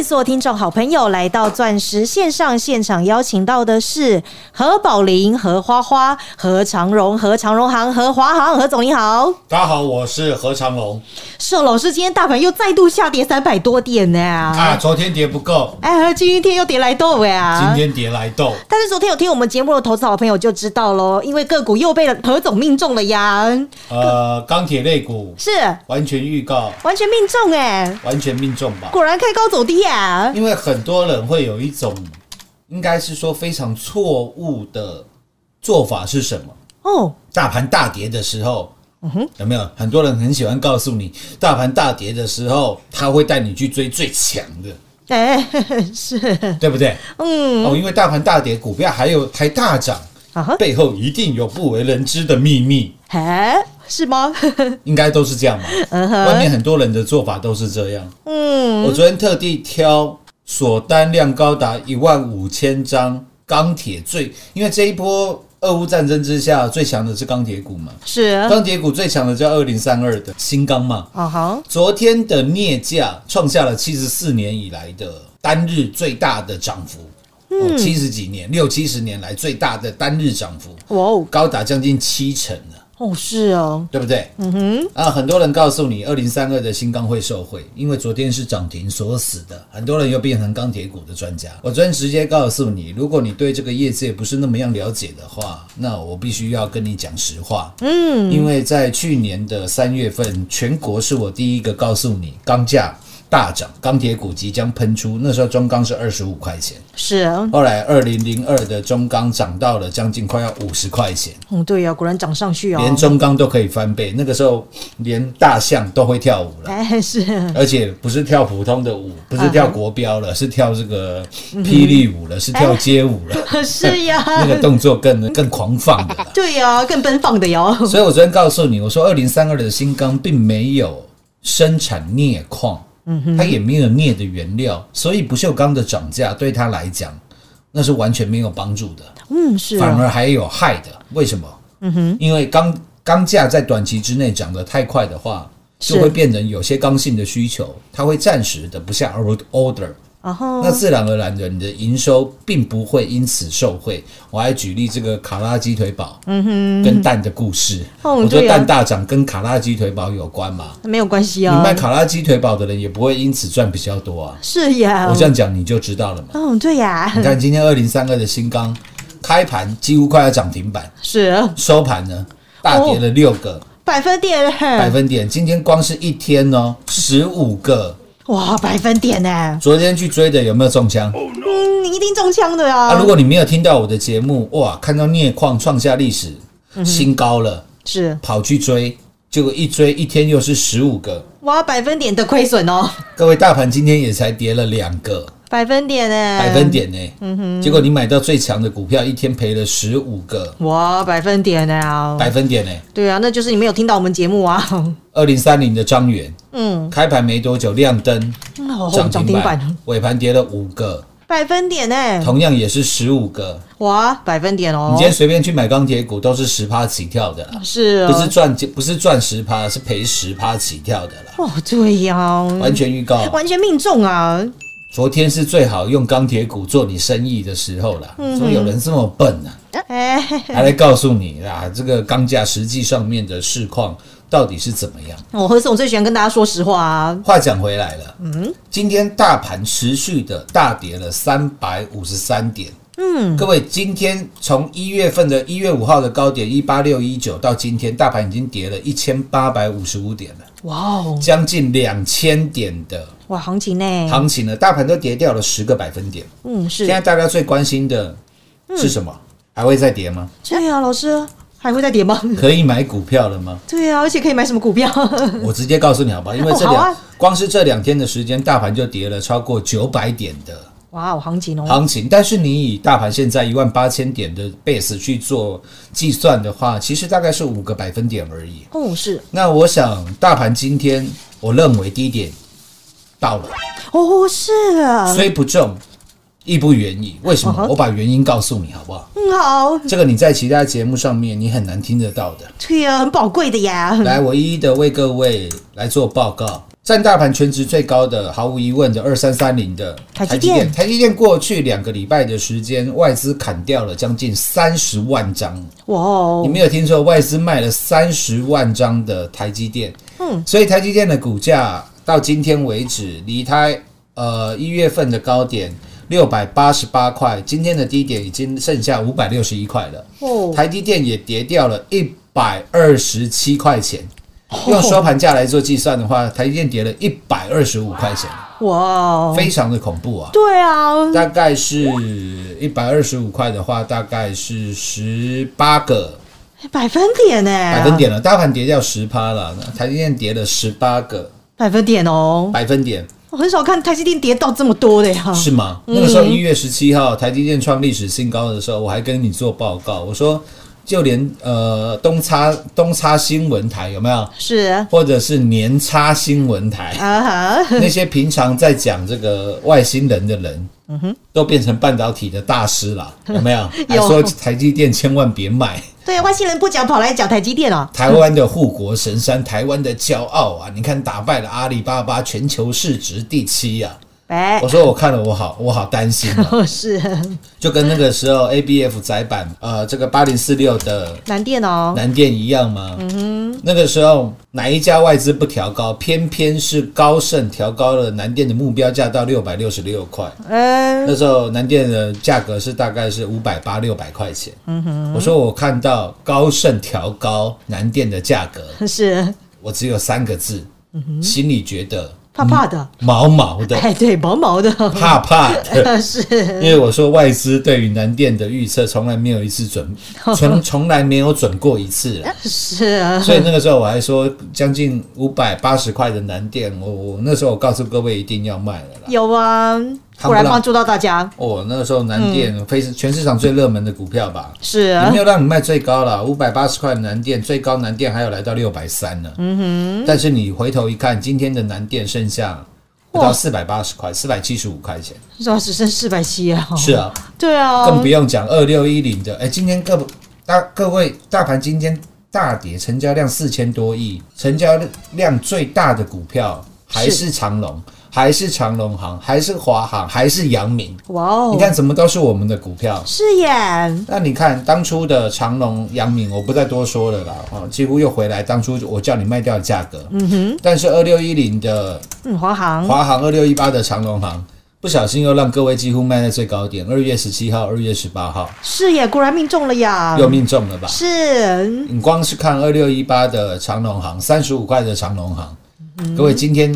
迎所有听众好朋友来到钻石线上现场，邀请到的是何宝玲、何花花、何长荣、何长荣行、何华行、何总，你好。大家好，我是何长荣。是哦老师，今天大盘又再度下跌三百多点呢、啊，昨天跌不够，哎，今天又跌来豆呀。今天跌来豆，但是昨天有听我们节目的投资好朋友就知道喽，因为个股又被何总命中了呀，呃，钢铁类股。是。完全预告，完全命中哎，完全命中吧。果然开高走低呀。因为很多人会有一种，应该是说非常错误的做法是什么？哦，大盘大跌的时候，有没有很多人很喜欢告诉你，大盘大跌的时候，他会带你去追最强的，哎，是，对不对？嗯，哦，因为大盘大跌，股票还有还大涨，啊，背后一定有不为人知的秘密。哎，是吗？应该都是这样嘛。外面很多人的做法都是这样。嗯，我昨天特地挑锁单量高达一万五千张钢铁最，因为这一波俄乌战争之下最强的是钢铁股嘛，是，钢铁股最强的叫二零三二的新钢嘛。啊哈，昨天的镍价创下了七十四年以来的单日最大的涨幅，哦，七十几年六七十年来最大的单日涨幅，哇哦，高达将近七成了。哦，是哦，对不对？嗯哼。啊，很多人告诉你，二零三二的新钢会受惠，因为昨天是涨停锁死的，很多人又变成钢铁股的专家。我昨天直接告诉你，如果你对这个业界不是那么样了解的话，那我必须要跟你讲实话。嗯，因为在去年的三月份，全国是我第一个告诉你钢价大涨，钢铁股即将喷出，那时候中钢是二十五块钱，是啊，后来二零零二的中钢涨到了将近快要五十块钱。嗯，对呀、果然涨上去哦，连中钢都可以翻倍，那个时候连大象都会跳舞了，哎，是，而且不是跳普通的舞，不是跳国标了，是跳这个霹雳舞了，是跳街舞了，是呀，那个动作更更狂放的。了。对呀、更奔放的哟，所以我昨天告诉你，我说二零三二的新钢并没有生产镍矿，它也没有镍的原料，所以不锈钢的涨价对它来讲，那是完全没有帮助的。嗯，是反啊，而还有害的。为什么？嗯哼，因为钢钢价在短期之内涨得太快的话，就会变成有些刚性的需求，它会暂时的不下 order，然后那自然而然的你的营收并不会因此受惠。我还举例这个卡拉鸡腿堡，嗯哼，跟蛋的故事。哦我说对啊蛋大涨跟卡拉鸡腿堡有关嘛？没有关系你啊，卖卡拉鸡腿堡的人也不会因此赚比较多啊。是呀，我这样讲你就知道了嘛。嗯，对呀，你看今天二零三二的新钢开盘几乎快要涨停板。是收盘呢大跌了六个百分点，百分点，今天光是一天哦，十五个。哇，百分点呢，昨天去追的有没有中枪？嗯，你一定中枪的啊，啊，如果你没有听到我的节目，哇，看到镍矿创下历史新高了，是。跑去追，结果一追一天又是十五个。哇，百分点的亏损哦，各位，大盘今天也才跌了两个百分点呢，百分，点呢，结果你买到最强的股票，一天赔了十五个。哇，百分点呢，百分点呢。对啊，那就是你没有听到我们节目啊，二零三零的张元。嗯，开盘没多久亮灯哦，涨停板板，尾盘跌了五个。百分点呢，同样也是十五个，哇，百分点哦，你今天随便去买钢铁股都是十趴起跳的啦，是哦。不是赚不是赚十趴，是赔十趴起跳的啦，哦，对呀，完全预告。完全命中啊，昨天是最好用钢铁股做你生意的时候了，嗯怎么有人这么笨呢、哎，还来告诉你啊，这个钢价实际上面的市况到底是怎么样？我何总最喜欢跟大家说实话啊，话讲回来了，嗯，今天大盘持续的大跌了三百五十三点。嗯，各位，今天从一月份的一月五号的高点一八六一九到今天，大盘已经跌了一千八百五十五点了，哇哦，将近两千点的哇，行情呢，行情呢，大盘都跌掉了十个百分点。嗯，是现，在大家最关心的是什么？还会再跌吗？对啊，老师还会再跌吗？可以买股票了吗？对啊，而且可以买什么股票？我直接告诉你好不好？因为这两、哦啊光是这两天的时间，大盘就跌了超过九百点的哇，哦行情哦，行情。但是你以大盘现在一万八千点的 base 去做计算的话，其实大概是五个百分点而已。哦，是，那我想，大盘今天我认为低点到了，哦是啊，虽不中，义不愿意。为什么我把原因告诉你好不好？嗯，好，这个你在其他节目上面你很难听得到的。对呀，很宝贵的呀。来，我一一的为各位来做报告。占大盘全值最高的，毫无疑问的二三三零的台积电台积电过去两个礼拜的时间，外资砍掉了将近三十万张。哇哦你，没有听错，外资卖了三十万张的台积电。嗯，所以台积电的股价到今天为止，离它呃一月份的高点六百八十八块，今天的低点已经剩下五百六十一块了。哦，台积电也跌掉了一百二十七块钱。用收盘价来做计算的话，台积电跌了一百二十五块钱，哇哦，非常的恐怖啊！对啊，大概是一百二十五块的话，大概是十八个百分点呢？百分，点了。大盘跌掉十趴了，台积电跌了十八个百分点哦。百分点，我很少看台积电跌到这么多的呀。是吗？那个时候一月十七号，台积电创历史新高的时候，我还跟你做报告，我说就连呃东差东差新闻台有没有，是或者是年差新闻台，啊哈，那些平常在讲这个外星人的人，都变成半导体的大师了，有没有？还有说台积电千万别卖，对，外星人不讲，跑来讲台积电哦。台湾的护国神山，台湾的骄傲啊！你看打败了阿里巴巴，全球市值第七啊！哎我，说我看了，我好我好担心哦！是就跟那个时候 ABF 窄板，呃，这个八零四六的南电哦，南电一样吗？嗯哼那个时候哪一家外资不调高，偏偏是高盛调高了南电的目标价到六百六十六块。嗯，那时候南电的价格是大概是五百八六百块钱。嗯哼我说我看到高盛调高南电的价格，是我只有三个字，心里觉得怕怕的，毛毛的，哎，对，毛毛的，怕怕的。是因为我说外资对于南电的预测从来没有一次准，从从来没有准过一次啊。是啊，所以那个时候我还说将近五百八十块的南电，我我那时候我告诉各位一定要卖了啦。有啊，果然帮助到大家，哦，那个时候南电非是全市场最热门的股票吧？是啊也没有让你卖最高了，五百八十块南电，最高南电还有来到六百三呢。嗯哼。但是你回头一看，今天的南电剩下不到四百八十块，四百七十五块钱。是吧？只剩四百七啊，是，啊，对啊，更不用讲二六一零的。哎，今天各大各位大盘今天大跌，成交量四千多亿，成交量最大的股票还是长隆，还是长隆行，还是华航，还是阳明。哇哦，你看，怎么都是我们的股票。是耶，那你看当初的长隆、阳明，我不再多说了啦，哦，几乎又回来当初我叫你卖掉的价格。嗯哼。但是二六一零的嗯，华航华航、二六一八的长隆行，不小心又让各位几乎卖在最高点。二月十七号、二月十八号是耶，果然命中了呀，又命中了吧？是你光是看二六一八的长隆行，三十五块的长隆行，嗯各位今天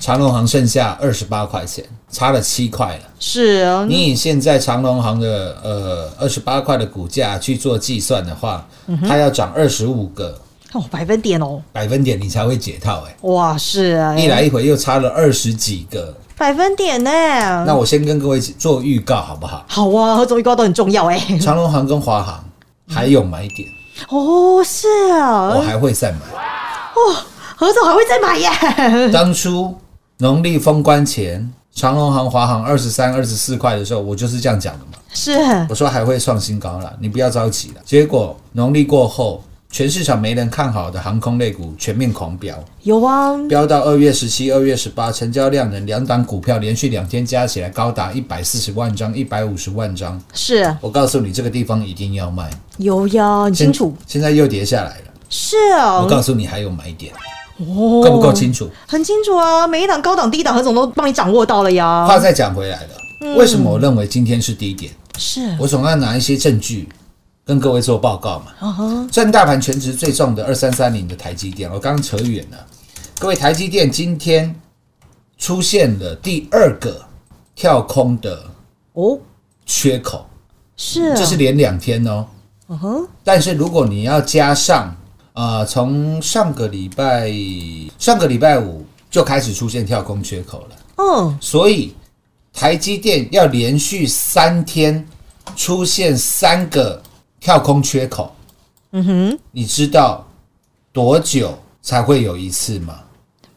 长隆行剩下二十八块钱，差了七块了。是，啊你以现在长隆行的呃二十八块的股价去做计算的话，它要涨二十五个哦，百分点哦，百分点，你才会解套、欸。哇，是啊，一来一回又差了二十几个。百分点呢，那我先跟各位做预告好不好？好啊，合总预告都很重要哎，长隆行跟华航还有买点，哦，是啊我啊，还会再买。何总还会再买耶，当初农历封关前，长隆行、华航二十三、二十四块的时候，我就是这样讲的嘛。是我说还会创新高了，你不要着急了。结果农历过后，全市场没人看好的航空类股全面狂飙，有啊，飙到二月十七、二月十八，成交量能两档股票连续两天加起来高达一百四十万张、一百五十万张。是我告诉你，这个地方一定要卖。有呀，很清楚，现在又跌下来了。是哦我，告诉你，还有买点，哦够不够清楚？很清楚啊，每一档高档、低档，何总都帮你掌握到了呀。话再讲回来了，为什么我认为今天是低点？是，我总要拿一些证据跟各位做报告嘛。啊哈，占大盘全值最重的二三三零的台积电，我刚刚扯远了。各位，台积电今天出现了第二个跳空的哦，缺口，是啊，这是连两天哦。嗯哼，但是如果你要加上，呃，从上个礼拜上个礼拜五就开始出现跳空缺口了，嗯，所以台积电要连续三天出现三个跳空缺口，嗯哼，你知道多久才会有一次吗？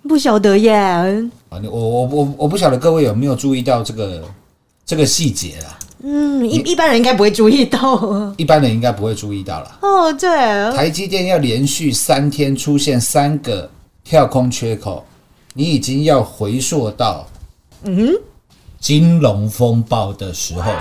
不晓得耶，我我我我不晓得各位有没有注意到这个这个细节啦，嗯，一一般人应该不会注意到。一般人应该不会注意到了。哦，对，台积电要连续三天出现三个跳空缺口，你已经要回溯到嗯金融风暴的时候了。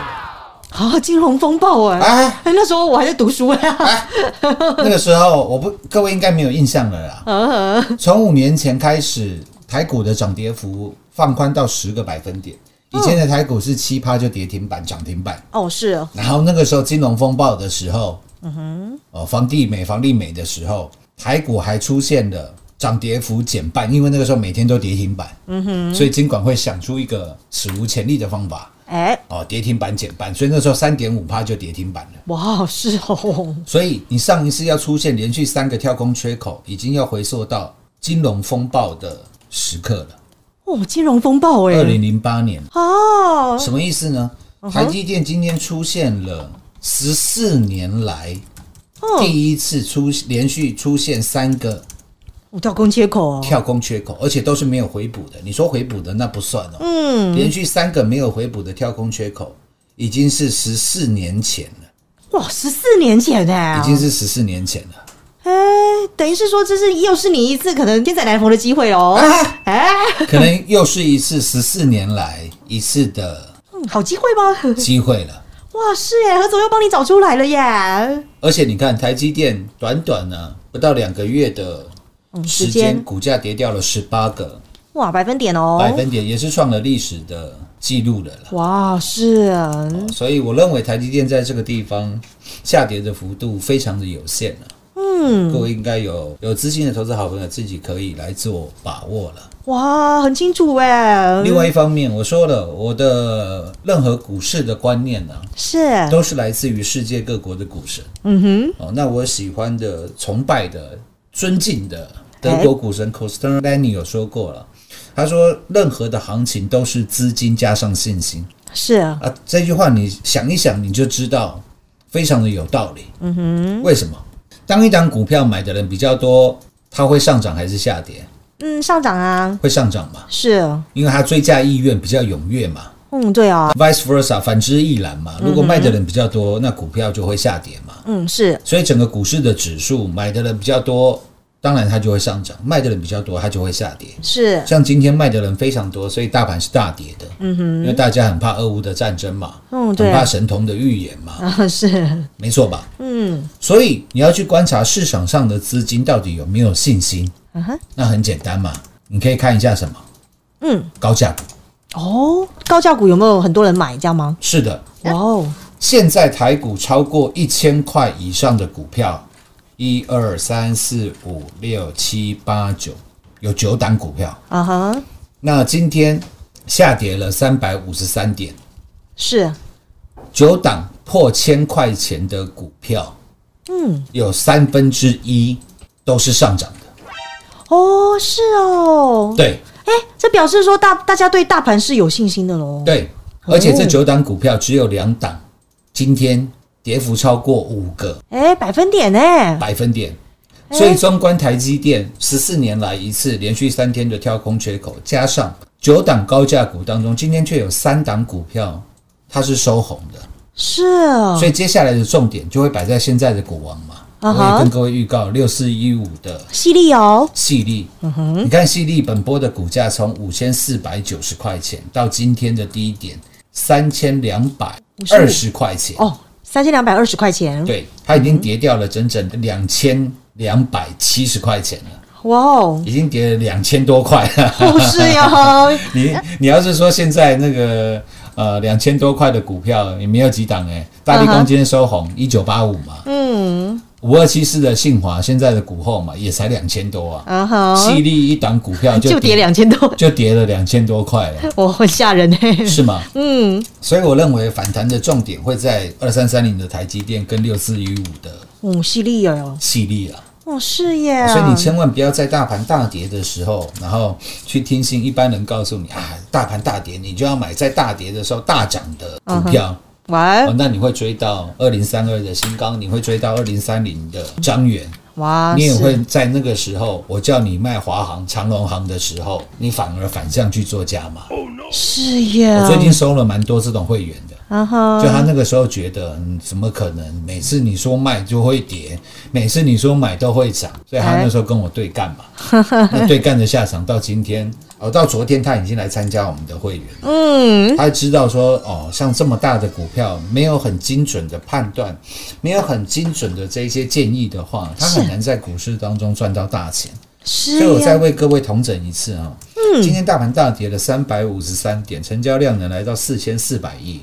啊，金融风暴哎、哎哎，那时候我还在读书哎、那个时候，我不各位应该没有印象了啦。嗯 从五年前开始，台股的涨跌幅放宽到十个百分点。以前的台股是七趴就跌停板、涨停板，哦，是哦。然后那个时候金融风暴的时候，嗯哼，哦，房地美、房地美的时候，台股还出现了涨跌幅减半，因为那个时候每天都跌停板，嗯哼，所以金管会想出一个史无前例的方法，哎、哦，跌停板减半，所以那时候三点五趴就跌停板了。哇，是哦，所以你上一次要出现连续三个跳空缺口，已经要回溯到金融风暴的时刻了。哦，金融风暴哎、二零零八年，哦，什么意思呢？台积电今天出现了十四年来第一次出连续出现三个跳空缺口哦，跳空缺口，而且都是没有回补的。你说回补的那不算哦，嗯，连续三个没有回补的跳空缺口，已经是十四年前了，哇，十四年前哎、已经是十四年前了。哎、等于是说这是又是你一次可能天才来逢的机会哦，哎、可能又是一次十四年来一次的嗯好机会吗？机会了。哇，是耶，何总又帮你找出来了耶，而且你看，台积电短短呢不到两个月的时时间，间股价跌掉了十八个哇，百分点哦，百分点，也是创了历史的记录了啦。哇，是啊，所以我认为台积电在这个地方下跌的幅度非常的有限了。嗯，各位应该有有资金的投资好朋友自己可以来做把握了。哇，很清楚哎，另外一方面，我说了，我的任何股市的观念呢、是，都是来自于世界各国的股神。嗯哼，哦，那我喜欢的、崇拜的、尊敬的德国股神 Costantini 有说过了，他说任何的行情都是资金加上信心是啊，啊。这句话你想一想，你就知道非常的有道理。嗯哼，为什么？当一档股票买的人比较多，它会上涨还是下跌？嗯，上涨啊，会上涨嘛，是，因为它追加意愿比较踊跃嘛。嗯，对啊，vice versa，反之亦然嘛。如果卖的人比较多，那股票就会下跌嘛。嗯，是，所以整个股市的指数买的人比较多，当然它就会上涨；卖的人比较多，它就会下跌。是，像今天卖的人非常多，所以大盘是大跌的。嗯哼，因为大家很怕俄乌的战争嘛，嗯，对很怕，神童的预言嘛，啊，是，没错吧？嗯，所以你要去观察市场上的资金到底有没有信心。嗯哼，那很简单嘛，你可以看一下什么？嗯，高价股。哦，高价股有没有很多人买，这样吗？是的，哇哦，现在台股超过一千块以上的股票，一二三四五六七八九，有九档股票。啊哈，那今天下跌了三百五十三点，是，九档破千块钱的股票，嗯，有三分之一都是上涨的。哦，是哦，对哎，这表示说大大家对大盘是有信心的喽。对，而且这九档股票只有两档，今天跌幅超过五个哎，百分点呢，百分点。所以，中观台积电十四年来一次连续三天的跳空缺口，加上九档高价股当中，今天却有三档股票它是收红的，是哦，所以接下来的重点就会摆在现在的股王嘛。我也跟各位预告，六四一五的犀利哦，细粒，你看细粒本波的股价从五千四百九十块钱到今天的低点三千两百二十块钱，哦，三千两百二十块钱，对，它已经跌掉了整整两千两百七十块钱了，哇哦，已经跌了两千多块。了。不是哟，你你要是说现在那个呃两千多块的股票也没有几档哎，大力光今天收红一九八五嘛，嗯，五二七四的信华现在的股后嘛也才两千多啊，啊哈，细粒一档股票就就跌两千多，就跌了两千多块了，我很吓人哎，是吗？嗯，所以我认为反弹的重点会在二三三零的台积电跟六四一五的哦，犀利哦，犀利啊。哦，是耶，所以你千万不要在大盘大跌的时候，然后去听信一般人告诉你啊，大盘大跌，你就要买在大跌的时候大涨的股票。完哦，那你会追到二零三二的新钢，你会追到二零三零的张元，哇，你也是会在那个时候，我叫你卖华航、长隆航的时候，你反而反向去做加码。是呀，我最近收了蛮多这种会员的。啊哈，就他那个时候觉得，嗯，怎么可能？每次你说卖就会跌，每次你说买都会涨，所以他那时候跟我对干嘛？那对干的下场到今天，哦，到昨天他已经来参加我们的会员，嗯，他知道说，哦，像这么大的股票，没有很精准的判断，没有很精准的这一些建议的话，他很难在股市当中赚到大钱。是。所以我再呀，为各位统整一次啊、嗯，今天大盘大跌了三百五十三点，成交量呢来到四千四百亿。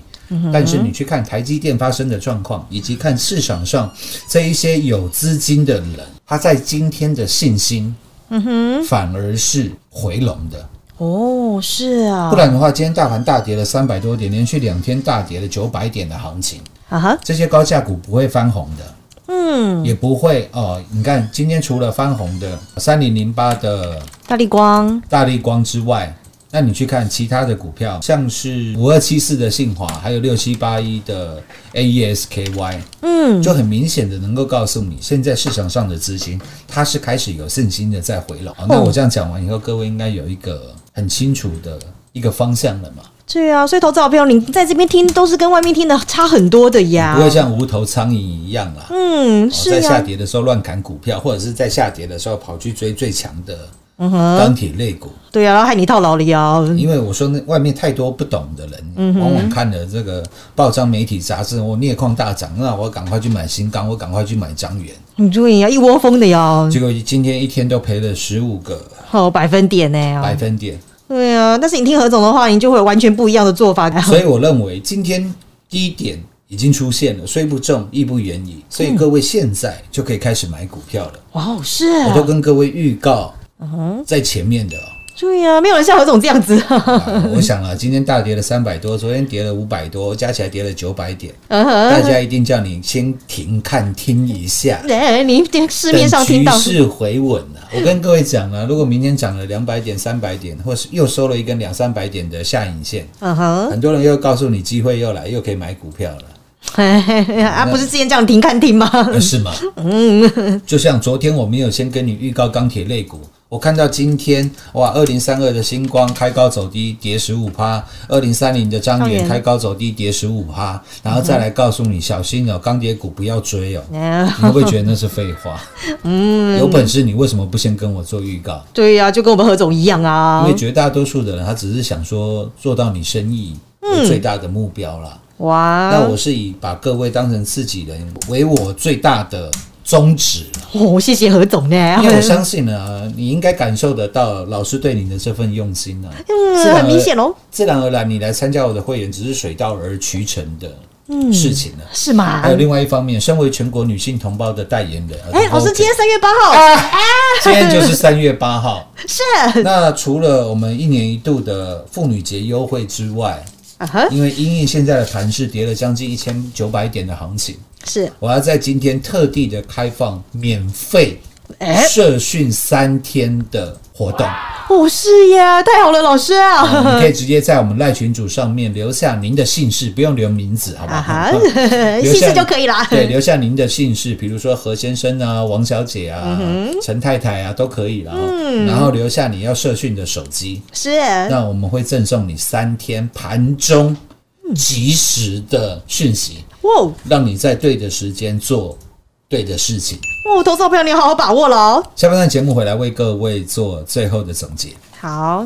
但是你去看台积电发生的状况，以及看市场上这一些有资金的人，他在今天的信心，嗯哼，反而是回笼的。哦，是啊，不然的话，今天大盘大跌了三百多点，连续两天大跌了九百点的行情，啊哈，这些高价股不会翻红的。嗯，也不会哦。你看，今天除了翻红的三零零八的大力光，大力光之外，那你去看其他的股票，像是五二七四的信华，还有六七八一的 AESKY，嗯，就很明显的能够告诉你，现在市场上的资金它是开始有信心的在回笼。那我这样讲完以后，各位应该有一个很清楚的一个方向了嘛？对啊，所以投资好朋友，你在这边听都是跟外面听的差很多的呀，不会像无头苍蝇一样啦。嗯，哦在下，跌的时候乱砍股票，或者是在下跌的时候跑去追最强的嗯哼，钢铁类股。对啊，然后害你套牢了呀，因为我说那外面太多不懂的嗯人，往往看了这个报章、媒体、杂志，我镍矿大涨，那我赶快去买新钢，我赶快去买张元，你注意啊，一窝蜂的呀，结果今天一天都赔了十五个哦，百分点呢，百分点。对啊，但是你听何总的话，你就会有完全不一样的做法。所以我认为今天低点已经出现了，虽不重，亦不远矣。所以各位现在就可以开始买股票了。哇哦，是我都啊，跟各位预告，嗯在前面的哦。对啊，没有人像何总这样子。啊我想啊，今天大跌了三百多，昨天跌了五百多，加起来跌了九百点，嗯大，家一定叫你先停看听一下。哎，你市面上听到等趋势回稳啊！我跟各位讲啊，如果明天涨了两百点、三百点，或是又收了一根两三百点的下影线，嗯哼，很多人又告诉你机会又来，又可以买股票了，啊，不是之前叫你停看听吗？呃是吗？嗯，就像昨天我没有先跟你预告钢铁类股。我看到今天哇，二零三二的星光开高走低，跌十五趴；二零三零的张张元元开高走低，跌十五趴，然后再来告诉你小心哦，钢铁股不要追哦。哎你会不会觉得那是废话？嗯，有本事你为什么不先跟我做预告？对呀、就跟我们何总一样啊因为。绝大多数的人，他只是想说做到你生意为最大的目标啦。哇，那我是以把各位当成自己人为我最大的宗旨哦，谢谢何总呢。因为我相信呢，你应该感受得到老师对你的这份用心呢、自嗯，然而很明显哦，自然而然，你来参加我的会员只是水到而渠成的事情了。是吗还？有另外一方面，身为全国女性同胞的代言人，哎，老师，今天三月八号，今天就是三月八号。是那除了我们一年一度的妇女节优惠之外，啊哈，因为因应现在的盘势跌了将近一千九百点的行情，是我要在今天特地的开放免费哎社训三天的活动。哦，是呀，太好了，老师你可以直接在我们赖群主上面留下您的姓氏，不用留名字，好不好？姓下氏就可以啦。对，留下您的姓氏，比如说何先生啊、王小姐啊、陈太太啊，都可以了。哦然后留下你要社训的手机，是那我们会赠送你三天盘中及时的讯息，哇让你在对的时间做对的事情。哦，投资好朋友你好好把握了哦。下半段节目回来为各位做最后的总结。好，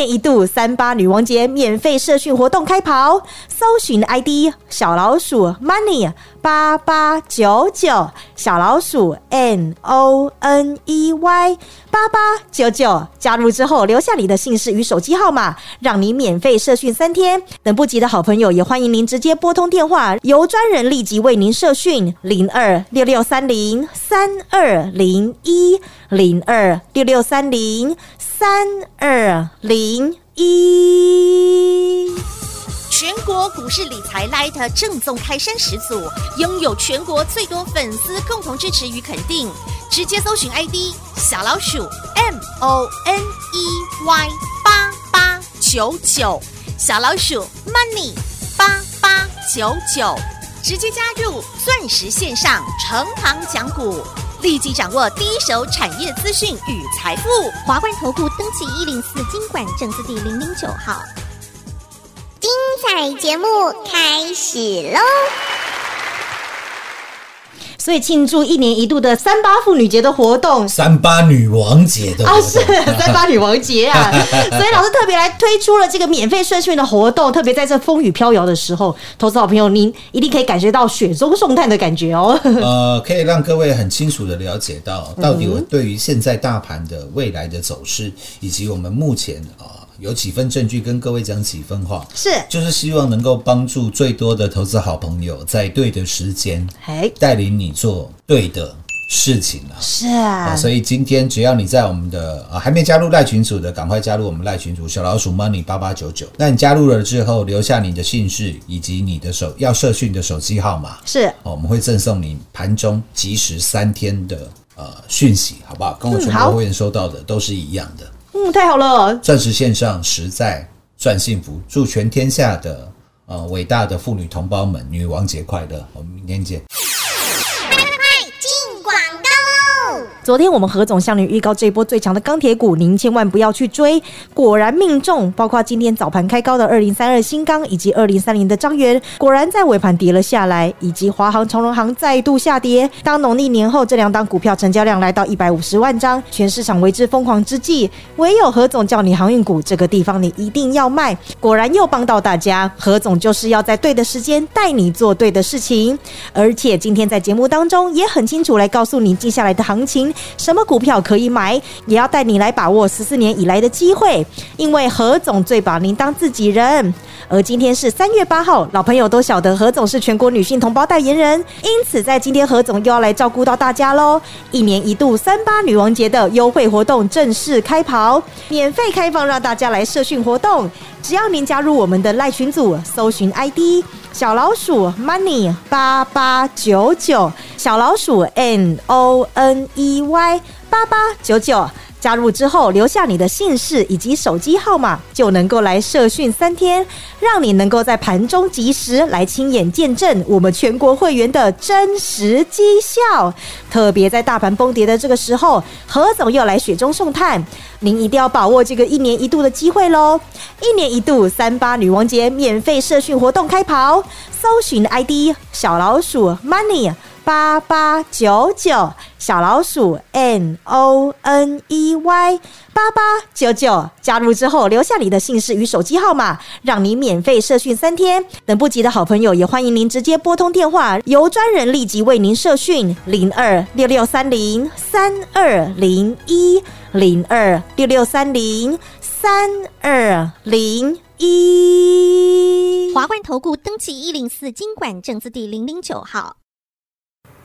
年一度三八女王节免费社训活动开跑，搜寻 ID 小老鼠 money 八八九九，小老鼠 n o n e y 八八九九，加入之后留下你的姓氏与手机号码，让你免费社训三天。等不及的好朋友也欢迎您直接拨通电话，由专人立即为您社训零二六六三零三二零一零二六六三零三二零一。全国股市理财 Light 正宗开山始祖，拥有全国最多粉丝共同支持与肯定。直接搜寻 ID 小老鼠 M O N E Y 八八九九，小老鼠 Money 八八九九。直接加入钻石线上成行讲股，立即掌握第一手产业资讯与财富。华冠投顾登记一零四经管证字第零零九号。精彩节目开始喽！所以庆祝一年一度的三八妇女节的活动。三八女王节的活啊，是 三八女王节啊，所以老师特别来推出了这个免费社训的活动，特别在这风雨飘摇的时候，投资好朋友您一定可以感觉到雪中送炭的感觉哦。呃，可以让各位很清楚的了解到，到底嗯我对于现在大盘的未来的走势，以及我们目前啊、有几分证据跟各位讲几分话，是，就是希望能够帮助最多的投资好朋友在对的时间哎，带领你做对的事情啊。是啊，啊，所以今天只要你在我们的啊还没加入赖群组的，赶快加入我们赖群组小老鼠 money 八八九九。那你加入了之后，留下你的姓氏以及你的手要社讯的手机号码，是哦，我们会赠送你盘中即时三天的呃讯息，好不好？跟我全国会员收到的都是一样的。嗯，太好了，钻石线上实在赚幸福，祝全天下的呃伟大的妇女同胞们女王节快乐！我们明天见。昨天我们何总向您预告这一波最强的钢铁股，您千万不要去追，果然命中。包括今天早盘开高的二零三二新钢以及二零三零的张元，果然在尾盘跌了下来，以及华航、长荣航再度下跌。当农历年后这两档股票成交量来到一百五十万张，全市场为之疯狂之际，唯有何总叫你航运股这个地方你一定要卖。果然又帮到大家，何总就是要在对的时间带你做对的事情，而且今天在节目当中也很清楚来告诉你接下来的行情，什么股票可以买，也要带你来把握十四年以来的机会，因为何总最把您当自己人。而今天是三月八号，老朋友都晓得何总是全国女性同胞代言人，因此在今天何总又要来照顾到大家喽。一年一度三八女王节的优惠活动正式开跑，免费开放让大家来社训活动。只要您加入我们的赖群组，搜寻 ID 小老鼠 money 八八九九，小老鼠 N O N E Y 八八九九。加入之后，留下你的姓氏以及手机号码，就能够来社训三天，让你能够在盘中及时来亲眼见证我们全国会员的真实绩效。特别在大盘崩跌的这个时候，何总又来雪中送炭，您一定要把握这个一年一度的机会喽！一年一度三八女王节免费社训活动开跑，搜寻 ID 小老鼠 money。八八九九小老鼠 N O N E Y 八八九九，加入之后留下你的姓氏与手机号码，让你免费社训三天。等不及的好朋友也欢迎您直接拨通电话，由专人立即为您社训零二六六三零三二零一零二六六三零三二零一。华冠投顾登记一零四经管证字第零零九号。